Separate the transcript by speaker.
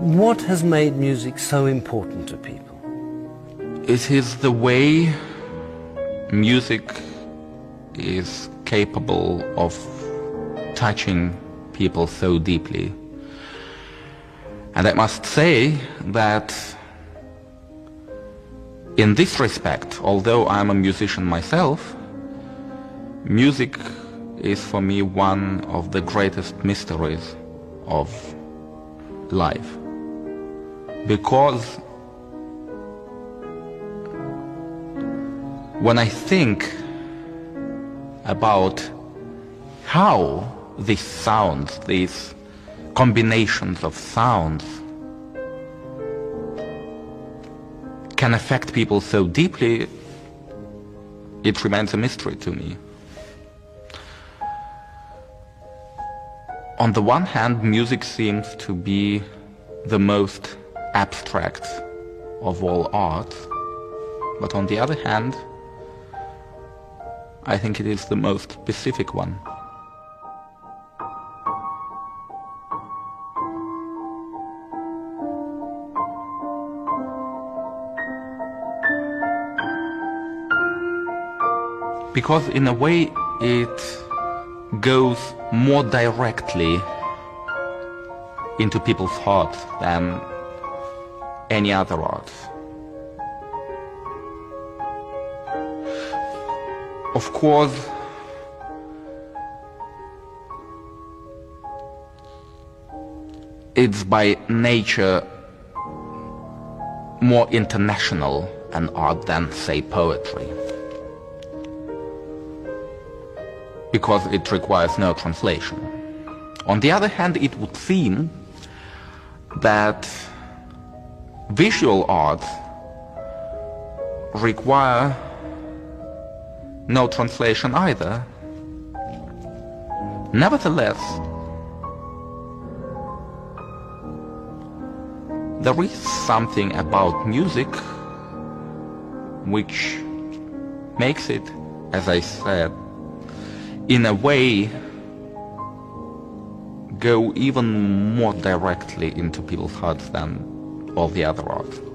Speaker 1: What has made music so important to people?
Speaker 2: It is the way music is capable of touching people so deeply. And I must say that in this respect, although I'm a musician myself, music is for me one of the greatest mysteries of life because when I think about how these sounds, these combinations of sounds can affect people so deeply, it remains a mystery to me. On the one hand, music seems to be the most abstract of all art, but on the other hand, I think it is the most specific one. Because in a way it goes more directly into people's hearts than any other art. Of course, it's by nature more international an art than, say, poetry. Because it requires no translation. On the other hand, it would seem that visual arts require no translation either. Nevertheless, there is something about music which makes it, as I said, in a way go even more directly into people's hearts than all the other art.